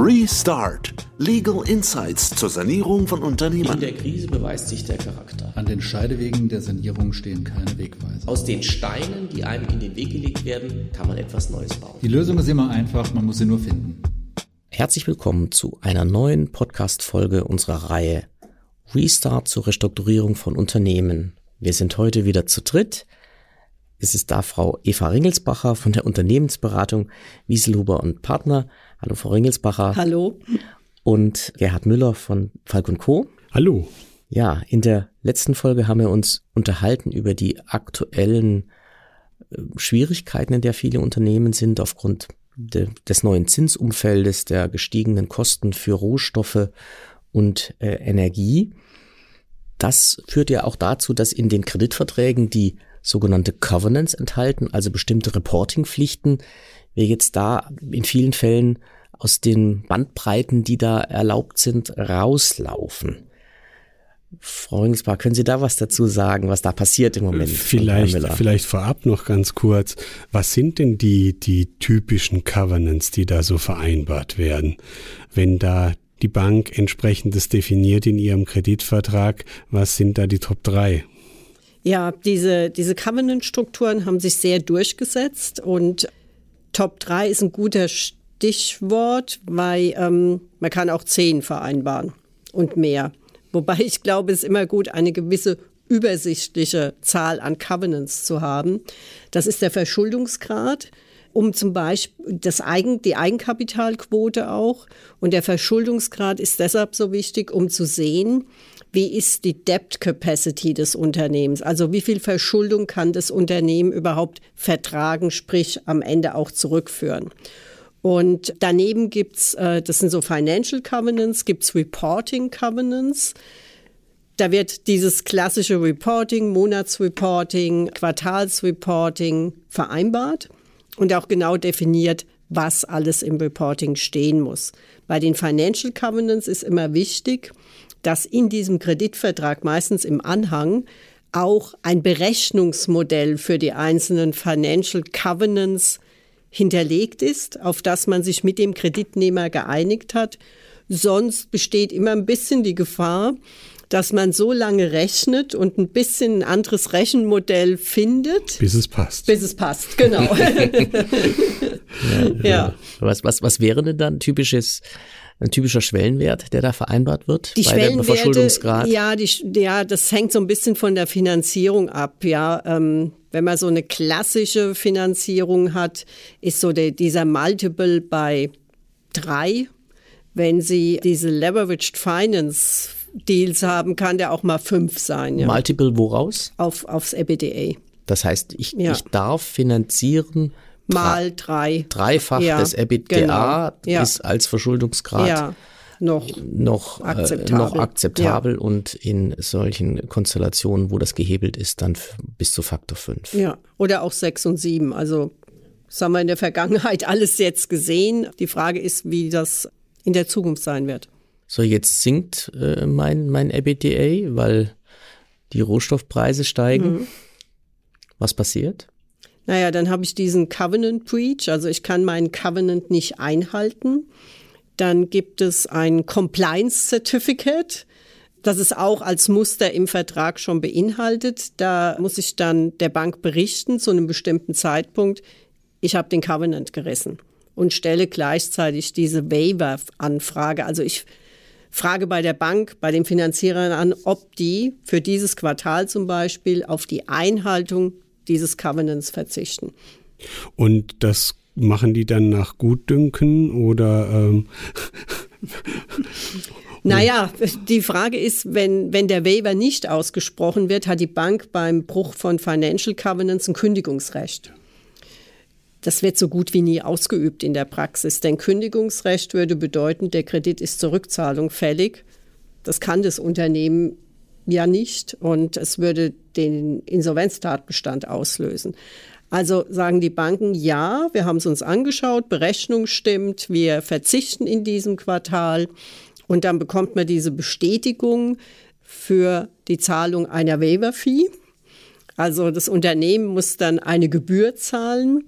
Restart. Legal Insights zur Sanierung von Unternehmen. In der Krise beweist sich der Charakter. An den Scheidewegen der Sanierung stehen keine Wegweiser. Aus den Steinen, die einem in den Weg gelegt werden, kann man etwas Neues bauen. Die Lösung ist immer einfach, man muss sie nur finden. Herzlich willkommen zu einer neuen Podcast-Folge unserer Reihe Restart zur Restrukturierung von Unternehmen. Wir sind heute wieder zu dritt. Es ist da Frau Eva Ringelsbacher von der Unternehmensberatung Wieselhuber und Partner. Hallo Frau Ringelsbacher. Hallo. Und Gerhard Müller von Falk Co. Hallo. Ja, in der letzten Folge haben wir uns unterhalten über die aktuellen äh, Schwierigkeiten, in der viele Unternehmen sind aufgrund de, des neuen Zinsumfeldes, der gestiegenen Kosten für Rohstoffe und äh, Energie. Das führt ja auch dazu, dass in den Kreditverträgen die sogenannte Covenants enthalten, also bestimmte Reportingpflichten. Wir jetzt da in vielen Fällen aus den Bandbreiten, die da erlaubt sind, rauslaufen. Frau Ringsbach, können Sie da was dazu sagen, was da passiert im Moment? Vielleicht, vielleicht vorab noch ganz kurz. Was sind denn die, die typischen Covenants, die da so vereinbart werden? Wenn da die Bank entsprechendes definiert in ihrem Kreditvertrag, was sind da die Top 3? Ja, diese, diese Covenant-Strukturen haben sich sehr durchgesetzt und Top 3 ist ein guter Stichwort, weil ähm, man kann auch 10 vereinbaren und mehr. Wobei ich glaube, es ist immer gut, eine gewisse übersichtliche Zahl an Covenants zu haben. Das ist der Verschuldungsgrad, um zum Beispiel das Eigen, die Eigenkapitalquote auch. Und der Verschuldungsgrad ist deshalb so wichtig, um zu sehen, wie ist die Debt Capacity des Unternehmens? Also wie viel Verschuldung kann das Unternehmen überhaupt vertragen, sprich am Ende auch zurückführen? Und daneben gibt's, äh, das sind so Financial Covenants, gibt's Reporting Covenants. Da wird dieses klassische Reporting, Monatsreporting, Quartalsreporting vereinbart und auch genau definiert, was alles im Reporting stehen muss. Bei den Financial Covenants ist immer wichtig, dass in diesem Kreditvertrag meistens im Anhang auch ein Berechnungsmodell für die einzelnen Financial Covenants hinterlegt ist, auf das man sich mit dem Kreditnehmer geeinigt hat. Sonst besteht immer ein bisschen die Gefahr, dass man so lange rechnet und ein bisschen ein anderes Rechenmodell findet. Bis es passt. Bis es passt, genau. ja, ja. Was, was, was wäre denn dann typisches ein typischer Schwellenwert, der da vereinbart wird die bei dem Verschuldungsgrad? Ja, die, ja, das hängt so ein bisschen von der Finanzierung ab. Ja, ähm, wenn man so eine klassische Finanzierung hat, ist so der, dieser Multiple bei drei. Wenn Sie diese Leveraged Finance Deals haben, kann der auch mal fünf sein. Ja. Multiple woraus? Auf, aufs EBITDA. Das heißt, ich, ja. ich darf finanzieren mal drei. Dreifach ja, des EBITDA genau. ja. ist als Verschuldungsgrad ja, noch, noch akzeptabel, äh, noch akzeptabel und in solchen Konstellationen, wo das gehebelt ist, dann bis zu Faktor 5. Ja, oder auch 6 und 7. Also das haben wir in der Vergangenheit alles jetzt gesehen. Die Frage ist, wie das in der Zukunft sein wird. So, jetzt sinkt äh, mein, mein EBITDA, weil die Rohstoffpreise steigen. Mhm. Was passiert? Naja, dann habe ich diesen Covenant Breach, also ich kann meinen Covenant nicht einhalten. Dann gibt es ein Compliance Certificate. Das ist auch als Muster im Vertrag schon beinhaltet. Da muss ich dann der Bank berichten zu einem bestimmten Zeitpunkt, ich habe den Covenant gerissen und stelle gleichzeitig diese Waiver-Anfrage. Also ich frage bei der Bank, bei den Finanzierern an, ob die für dieses Quartal zum Beispiel auf die Einhaltung dieses Covenants verzichten. Und das machen die dann nach Gutdünken oder? Ähm Naja, die Frage ist, wenn, wenn der Waiver nicht ausgesprochen wird, hat die Bank beim Bruch von Financial Covenants ein Kündigungsrecht. Das wird so gut wie nie ausgeübt in der Praxis, denn Kündigungsrecht würde bedeuten, der Kredit ist zur Rückzahlung fällig. Das kann das Unternehmen ja nicht und es würde den Insolvenztatbestand auslösen. Also sagen die Banken, ja, wir haben es uns angeschaut, Berechnung stimmt, wir verzichten in diesem Quartal und dann bekommt man diese Bestätigung für die Zahlung einer Waiver-Fee. Also das Unternehmen muss dann eine Gebühr zahlen.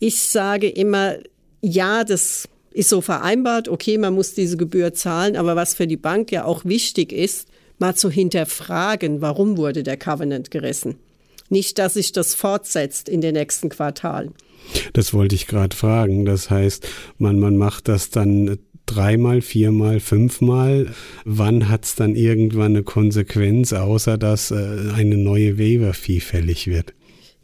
Ich sage immer, ja, das ist so vereinbart, okay, man muss diese Gebühr zahlen, aber was für die Bank ja auch wichtig ist, mal zu hinterfragen, warum wurde der Covenant gerissen. Nicht, dass sich das fortsetzt in den nächsten Quartalen. Das wollte ich gerade fragen. Das heißt, man, man macht das dann dreimal, viermal, fünfmal. Wann hat es dann irgendwann eine Konsequenz, außer dass äh, eine neue Waiver-Fee fällig wird?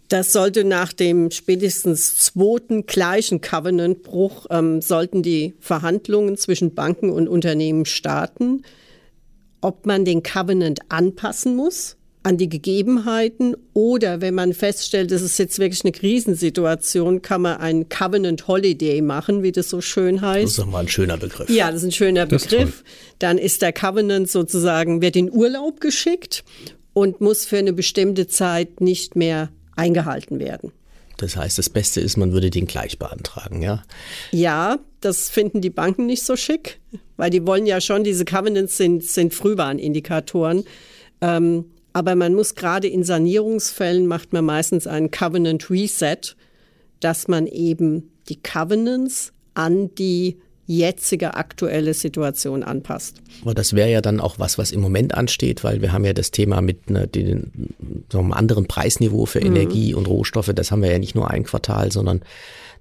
Das sollte nach dem spätestens zweiten gleichen Covenant-Bruch, ähm, sollten die Verhandlungen zwischen Banken und Unternehmen starten, ob man den Covenant anpassen muss an die Gegebenheiten oder wenn man feststellt, das ist jetzt wirklich eine Krisensituation, kann man einen Covenant Holiday machen, wie das so schön heißt. Das ist doch mal ein schöner Begriff. Ja, das ist ein schöner das Begriff. Dann ist der Covenant sozusagen, wird in Urlaub geschickt und muss für eine bestimmte Zeit nicht mehr eingehalten werden. Das heißt, das Beste ist, man würde den gleich beantragen, ja? Ja, das finden die Banken nicht so schick, weil die wollen ja schon, diese Covenants sind, sind Frühwarnindikatoren. Ähm, aber man muss gerade in Sanierungsfällen macht man meistens einen Covenant Reset, dass man eben die Covenants an die jetzige aktuelle Situation anpasst. Aber das wäre ja dann auch was, was im Moment ansteht, weil wir haben ja das Thema mit ne, den, so einem anderen Preisniveau für mhm. Energie und Rohstoffe. Das haben wir ja nicht nur ein Quartal, sondern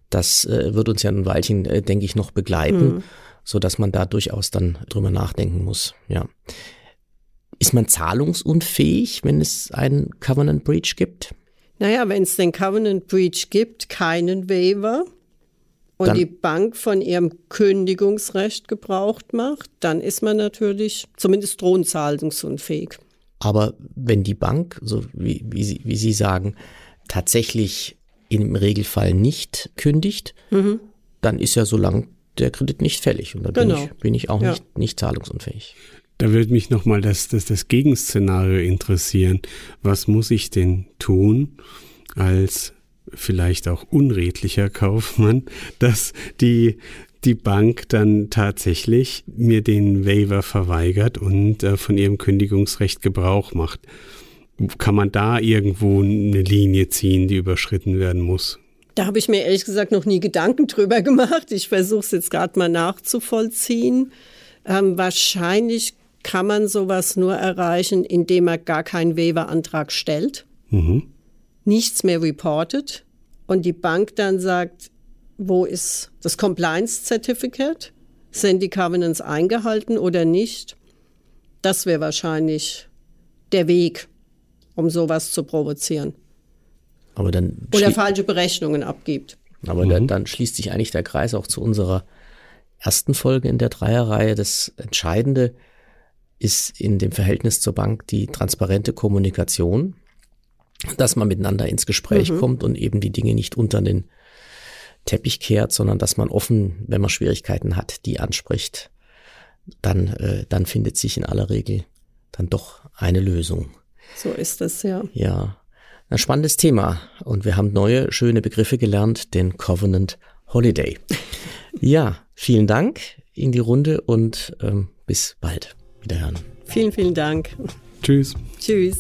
das äh, wird uns ja ein Weilchen, äh, denke ich, noch begleiten, mhm. so dass man da durchaus dann drüber nachdenken muss. Ja. Ist man zahlungsunfähig, wenn es einen Covenant Breach gibt? Naja, wenn es den Covenant Breach gibt, keinen Waiver und dann, die Bank von ihrem Kündigungsrecht gebraucht macht, dann ist man natürlich zumindest drohenzahlungsunfähig. Aber wenn die Bank, so wie, wie, Sie, wie Sie sagen, tatsächlich im Regelfall nicht kündigt, mhm. dann ist ja so lang der Kredit nicht fällig und dann genau. bin, ich, bin ich auch ja. nicht, nicht zahlungsunfähig. Da würde mich nochmal das, das, das Gegenszenario interessieren. Was muss ich denn tun als vielleicht auch unredlicher Kaufmann, dass die, die Bank dann tatsächlich mir den Waiver verweigert und äh, von ihrem Kündigungsrecht Gebrauch macht? Kann man da irgendwo eine Linie ziehen, die überschritten werden muss? Da habe ich mir ehrlich gesagt noch nie Gedanken drüber gemacht. Ich versuche es jetzt gerade mal nachzuvollziehen. Ähm, wahrscheinlich kann man sowas nur erreichen, indem er gar keinen Waiver-Antrag stellt, mhm. Nichts mehr reportet und die Bank dann sagt, wo ist das Compliance Certificate? Sind die Covenants eingehalten oder nicht? Das wäre wahrscheinlich der Weg, um sowas zu provozieren. Aber dann oder falsche Berechnungen abgibt. Aber mhm. dann, dann schließt sich eigentlich der Kreis auch zu unserer ersten Folge in der Dreierreihe. Das Entscheidende ist in dem Verhältnis zur Bank die transparente Kommunikation, dass man miteinander ins Gespräch mhm. kommt und eben die Dinge nicht unter den Teppich kehrt, sondern dass man offen, wenn man Schwierigkeiten hat, die anspricht, dann, äh, dann findet sich in aller Regel dann doch eine Lösung. So ist es, ja. Ja, ein spannendes Thema. Und wir haben neue, schöne Begriffe gelernt, den Covenant Holiday. ja, vielen Dank in die Runde und ähm, bis bald. Wiederhören. Vielen, vielen Dank. Tschüss. Tschüss.